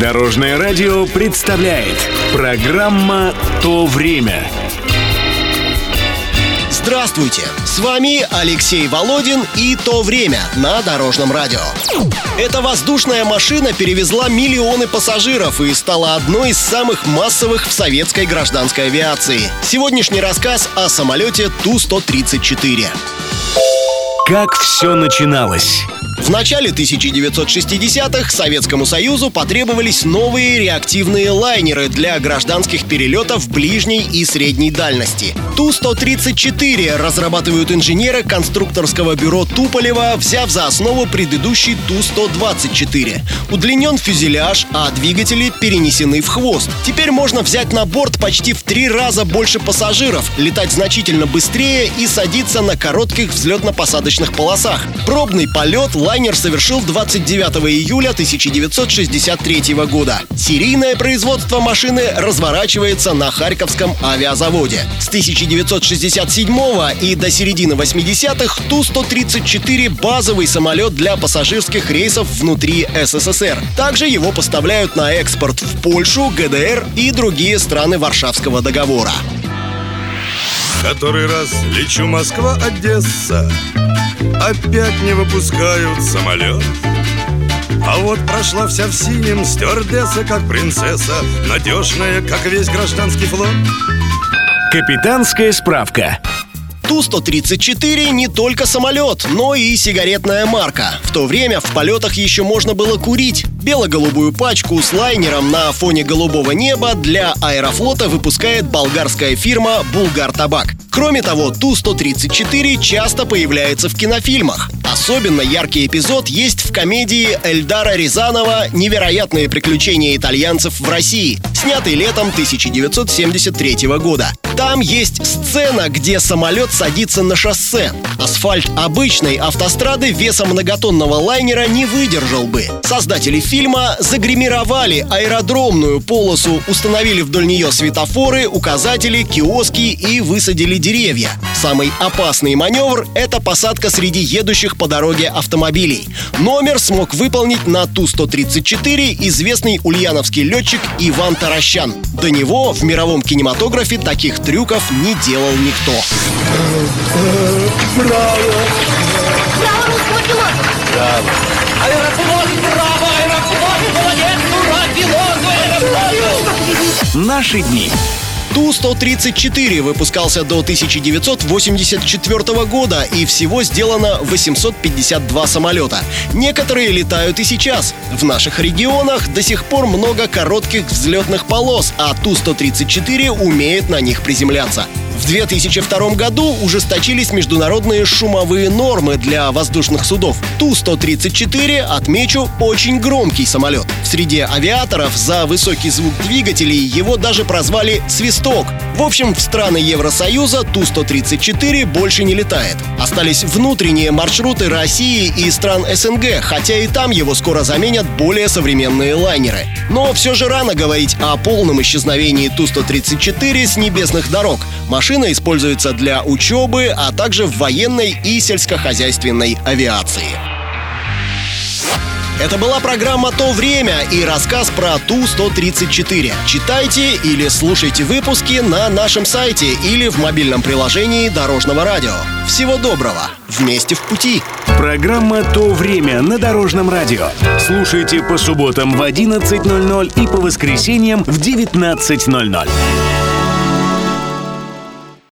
Дорожное радио представляет программа «То время». Здравствуйте! С вами Алексей Володин и «То время» на Дорожном радио. Эта воздушная машина перевезла миллионы пассажиров и стала одной из самых массовых в советской гражданской авиации. Сегодняшний рассказ о самолете Ту-134. Как все начиналось? В начале 1960-х Советскому Союзу потребовались новые реактивные лайнеры для гражданских перелетов ближней и средней дальности. Ту-134 разрабатывают инженеры конструкторского бюро Туполева, взяв за основу предыдущий Ту-124. Удлинен фюзеляж, а двигатели перенесены в хвост. Теперь можно взять на борт почти в три раза больше пассажиров, летать значительно быстрее и садиться на коротких взлетно-посадочных полосах. Пробный полет лайнер совершил 29 июля 1963 года. Серийное производство машины разворачивается на Харьковском авиазаводе. С 1967 и до середины 80-х Ту-134 — базовый самолет для пассажирских рейсов внутри СССР. Также его поставляют на экспорт в Польшу, ГДР и другие страны Варшавского договора. Который раз лечу Москва-Одесса Опять не выпускают самолет а вот прошла вся в синем стюардесса, как принцесса Надежная, как весь гражданский флот Капитанская справка Ту-134 не только самолет, но и сигаретная марка. В то время в полетах еще можно было курить. Бело-голубую пачку с лайнером на фоне голубого неба для аэрофлота выпускает болгарская фирма «Булгар Табак». Кроме того, Ту-134 часто появляется в кинофильмах. Особенно яркий эпизод есть в комедии Эльдара Рязанова «Невероятные приключения итальянцев в России», снятый летом 1973 года. Там есть сцена, где самолет садится на шоссе. Асфальт обычной автострады веса многотонного лайнера не выдержал бы. Создатели фильма загримировали аэродромную полосу, установили вдоль нее светофоры, указатели, киоски и высадили деревья. Самый опасный маневр — это посадка среди едущих по дороге автомобилей. Номер смог выполнить на Ту-134 известный ульяновский летчик Иван Таращан. До него в мировом кинематографе таких трюков не делал никто. Браво! Браво! Наши дни. Ту-134 выпускался до 1984 года и всего сделано 852 самолета. Некоторые летают и сейчас. В наших регионах до сих пор много коротких взлетных полос, а Ту-134 умеет на них приземляться. В 2002 году ужесточились международные шумовые нормы для воздушных судов. Ту-134, отмечу, очень громкий самолет. В среде авиаторов за высокий звук двигателей его даже прозвали «свисток». В общем, в страны Евросоюза Ту-134 больше не летает. Остались внутренние маршруты России и стран СНГ, хотя и там его скоро заменят более современные лайнеры. Но все же рано говорить о полном исчезновении Ту-134 с небесных дорог. Машина используется для учебы, а также в военной и сельскохозяйственной авиации. Это была программа «То время» и рассказ про Ту-134. Читайте или слушайте выпуски на нашем сайте или в мобильном приложении Дорожного радио. Всего доброго! Вместе в пути! Программа «То время» на Дорожном радио. Слушайте по субботам в 11.00 и по воскресеньям в 19.00.